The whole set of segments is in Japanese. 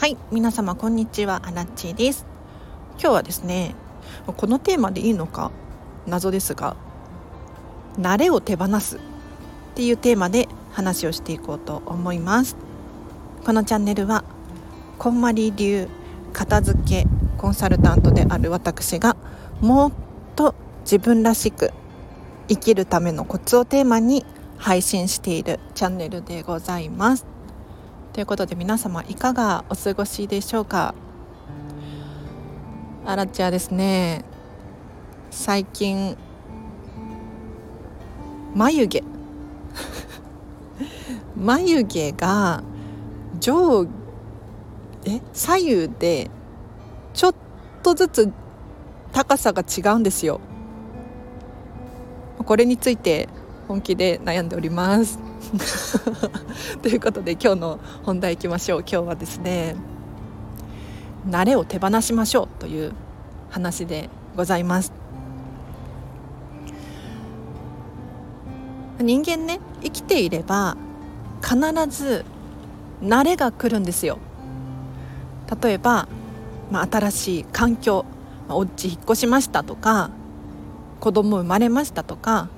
はい皆様こんにちは。アラッチです。今日はですねこのテーマでいいのか謎ですが慣れを手放すっていうテーマで話をしていこうと思います。このチャンネルはこんまり流片付けコンサルタントである私がもっと自分らしく生きるためのコツをテーマに配信しているチャンネルでございます。ということで皆様いかがお過ごしでしょうか？あらちゃですね。最近眉毛。眉毛が上え左右でちょっとずつ高さが違うんですよ。これについて本気で悩んでおります。ということで今日の本題いきましょう。今日はですね慣れを手放しましょうという話でございます。人間ね生きていれば必ず慣れが来るんですよ。例えば、まあ、新しい環境、まあ、お家引っ越しましたとか子供生まれましたとか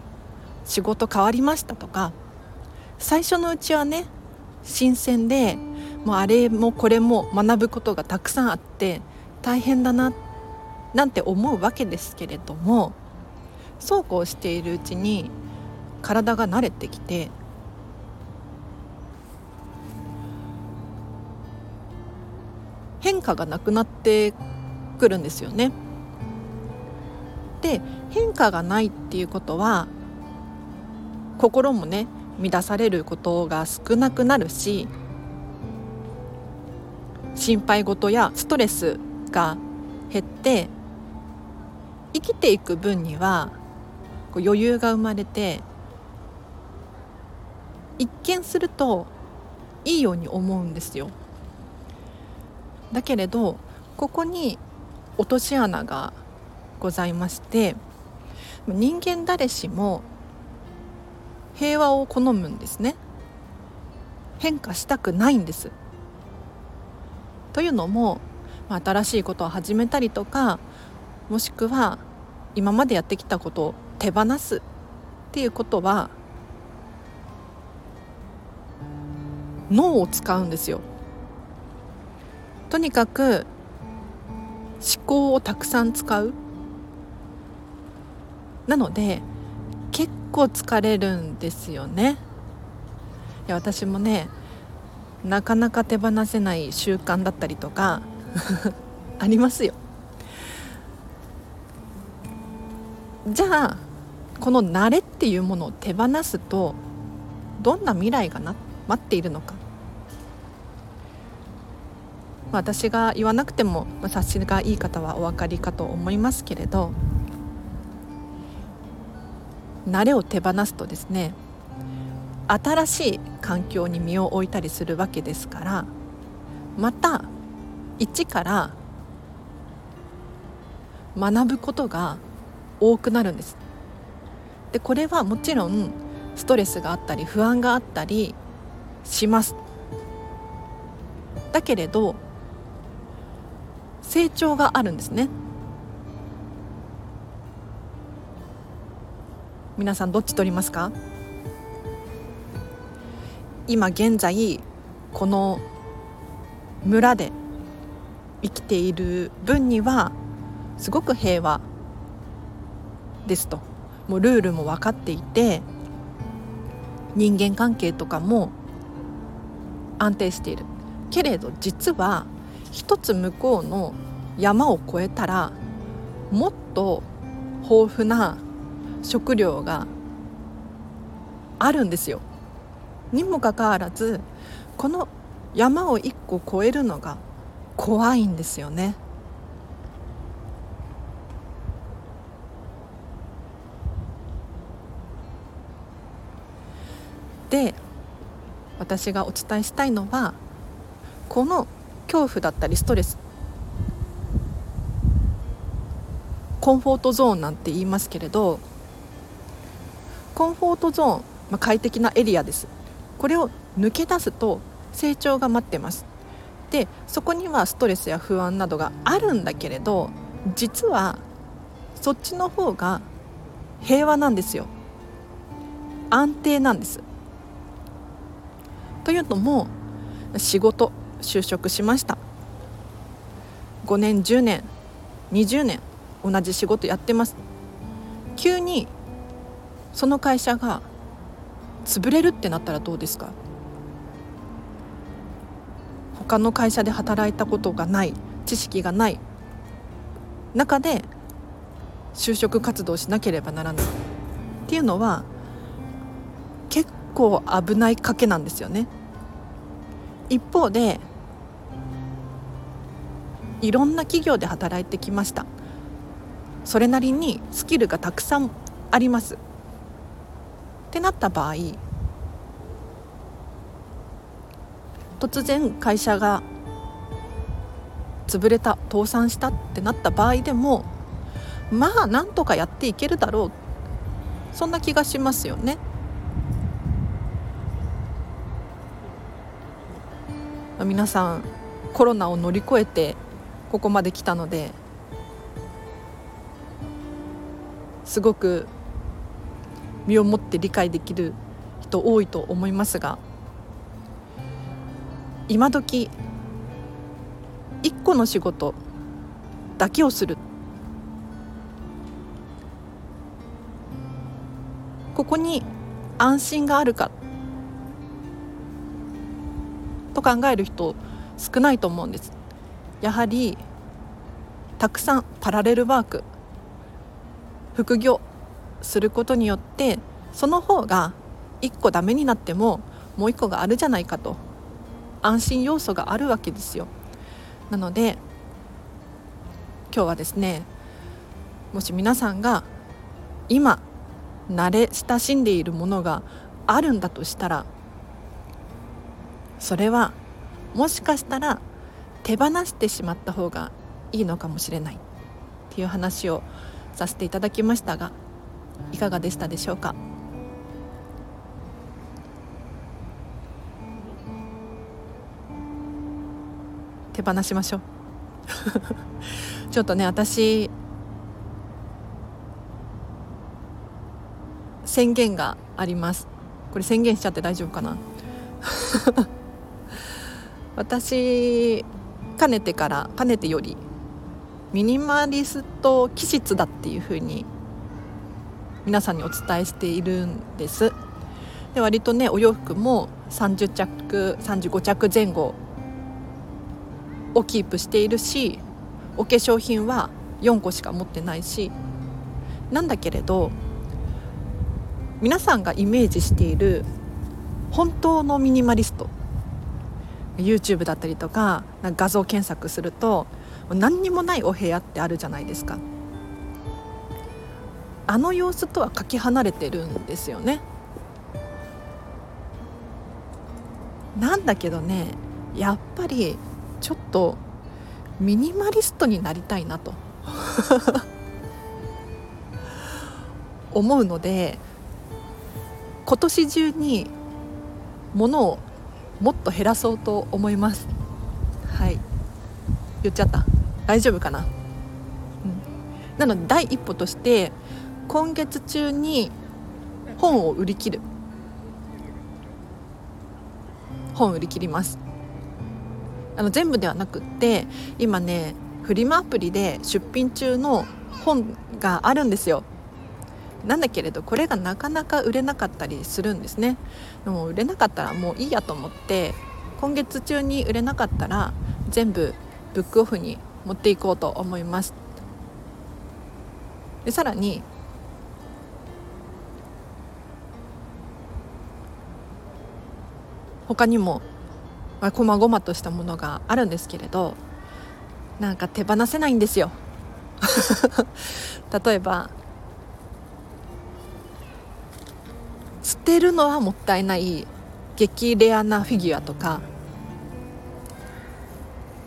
仕事変わりましたとか最初のうちはね新鮮でもうあれもこれも学ぶことがたくさんあって大変だななんて思うわけですけれどもそうこうしているうちに体が慣れてきて変化がなくなってくるんですよね。で変化がないっていうことは心もね乱されることが少なくなるし心配事やストレスが減って生きていく分には余裕が生まれて一見するといいように思うんですよ。だけれどここに落とし穴がございまして人間誰しも平和を好むんですね。変化したくないんです。というのも新しいことを始めたりとかもしくは今までやってきたことを手放すっていうことは脳を使うんですよ。とにかく思考をたくさん使う。なので結構疲れるんですよね。いや私もねなかなか手放せない習慣だったりとか ありますよ。じゃあこの慣れっていうものを手放すとどんな未来がな待っているのか。私が言わなくても察しがいい方はお分かりかと思いますけれど慣れを手放すとですね新しい環境に身を置いたりするわけですからまた一から学ぶことが多くなるんです。でこれはもちろんストレスがあったり不安があったりします。だけれど成長があるんですね。皆さんどっち取りますか？今現在この村で生きている分にはすごく平和ですと。もうルールも分かっていて人間関係とかも安定している。けれど実は一つ向こうの山を越えたらもっと豊富な食料があるんですよ。にもかかわらずこの山を一個越えるのが怖いんですよね。で私がお伝えしたいのはこの恐怖だったりストレスコンフォートゾーンなんて言いますけれどコンフォートゾーン、まあ、快適なエリアです。これを抜け出すと成長が待ってます。でそこにはストレスや不安などがあるんだけれど実はそっちの方が平和なんですよ。安定なんです。というのも仕事就職しました。5年10年20年同じ仕事やってます。急にその会社が潰れるってなったらどうですか？他の会社で働いたことがない知識がない中で就職活動しなければならない。っていうのは結構危ない賭けなんですよね。一方でいろんな企業で働いてきました。それなりにスキルがたくさんあります。ってなった場合突然会社が潰れた倒産したってなった場合でもまあなんとかやっていけるだろうそんな気がしますよね。皆さんコロナを乗り越えてここまで来たのですごく身をもって理解できる人多いと思いますが今時一個の仕事だけをする。ここに安心があるかと考える人少ないと思うんです。やはりたくさんパラレルワーク副業することによってその方が1個ダメになってももう1個があるじゃないかと。安心要素があるわけですよ。なので今日はですねもし皆さんが今慣れ親しんでいるものがあるんだとしたらそれはもしかしたら手放してしまった方がいいのかもしれないっていう話をさせていただきましたがいかがでしたでしょうか？手放しましょう。ちょっとね私宣言があります。これ宣言しちゃって大丈夫かな？私かねてからかねてよりミニマリスト気質だっていうふうに皆さんにお伝えしているんです。で割とねお洋服も30着35着前後をキープしているしお化粧品は4個しか持ってないしなんだけれど皆さんがイメージしている本当のミニマリスト YouTube だったりとか画像検索すると何にもないお部屋ってあるじゃないですか。あの様子とはかけ離れてるんですよね。なんだけどねやっぱりちょっとミニマリストになりたいなと。思うので今年中に物をもっと減らそうと思います。はい。言っちゃった。大丈夫かな、うん、なので第一歩として今月中に本を売り切る。本売り切ります。あの全部ではなくって今ねフリマアプリで出品中の本があるんですよ。なんだけれどこれがなかなか売れなかったりするんですね。でも売れなかったらもういいやと思って今月中に売れなかったら全部ブックオフに持っていこうと思います。でさらに他にもこまあ、細々としたものがあるんですけれどなんか手放せないんですよ。例えば捨てるのはもったいない激レアなフィギュアとか。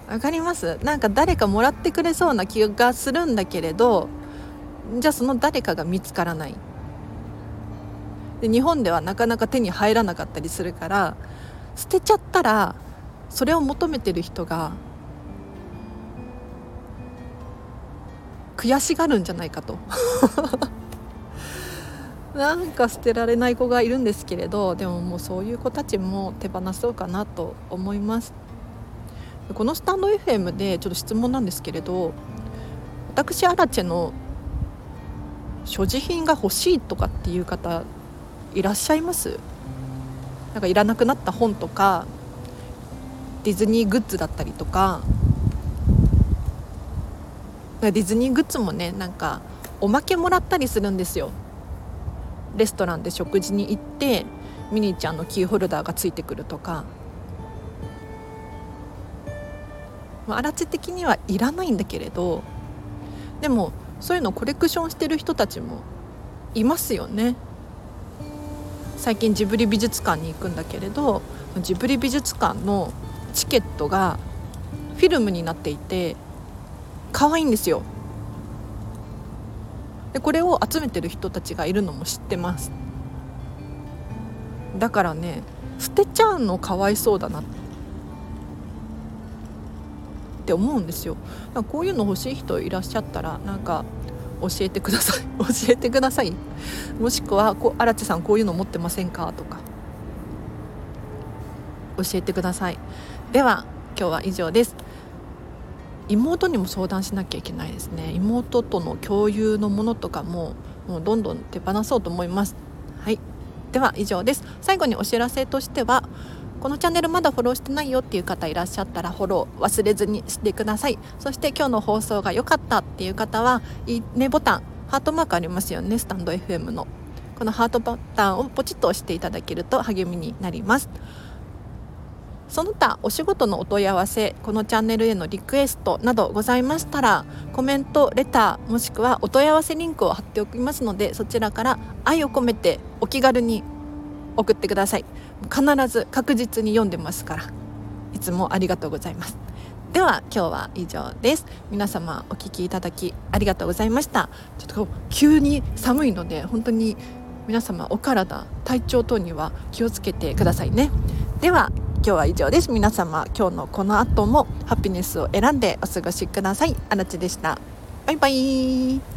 わかります？なんか誰かもらってくれそうな気がするんだけれどじゃあその誰かが見つからない。で日本ではなかなか手に入らなかったりするから捨てちゃったらそれを求めてる人が悔しがるんじゃないかと。なんか捨てられない子がいるんですけれどでももうそういう子たちも手放そうかなと思います。このスタンド FM でちょっと質問なんですけれど私アラチェの所持品が欲しいとかっていう方いらっしゃいます？なんかいらなくなった本とかディズニーグッズだったりとかディズニーグッズもねなんかおまけもらったりするんですよ。レストランで食事に行ってミニーちゃんのキーホルダーがついてくるとか。まあ、荒地的にはいらないんだけれどでもそういうのをコレクションしてる人たちもいますよね。最近ジブリ美術館に行くんだけれどジブリ美術館のチケットがフィルムになっていて可愛いんですよ。でこれを集めてる人たちがいるのも知ってます。だからね捨てちゃうのかわいそうだな。って思うんですよ。こういうの欲しい人いらっしゃったらなんか教えてください。教えてください。もしくはこ荒地さんこういうの持ってませんか？とか。教えてください。では今日は以上です。妹にも相談しなきゃいけないですね。妹との共有のものとかももうどんどん手放そうと思います。はい。では以上です。最後にお知らせとしてはこのチャンネルまだフォローしてないよっていう方いらっしゃったらフォロー忘れずにしてください。そして今日の放送が良かったっていう方はいいねボタンハートマークありますよねスタンド FM の。このハートボタンをポチッと押していただけると励みになります。その他お仕事のお問い合わせこのチャンネルへのリクエストなどございましたらコメントレターもしくはお問い合わせリンクを貼っておきますのでそちらから愛を込めてお気軽に送ってください。必ず確実に読んでますから。いつもありがとうございます。では今日は以上です。皆様お聞きいただきありがとうございました。ちょっと急に寒いので本当に皆様お体体調等には気をつけてくださいね。では今日は以上です。皆様今日のこの後もハピネスを選んでお過ごしください。あらちでした。バイバイ。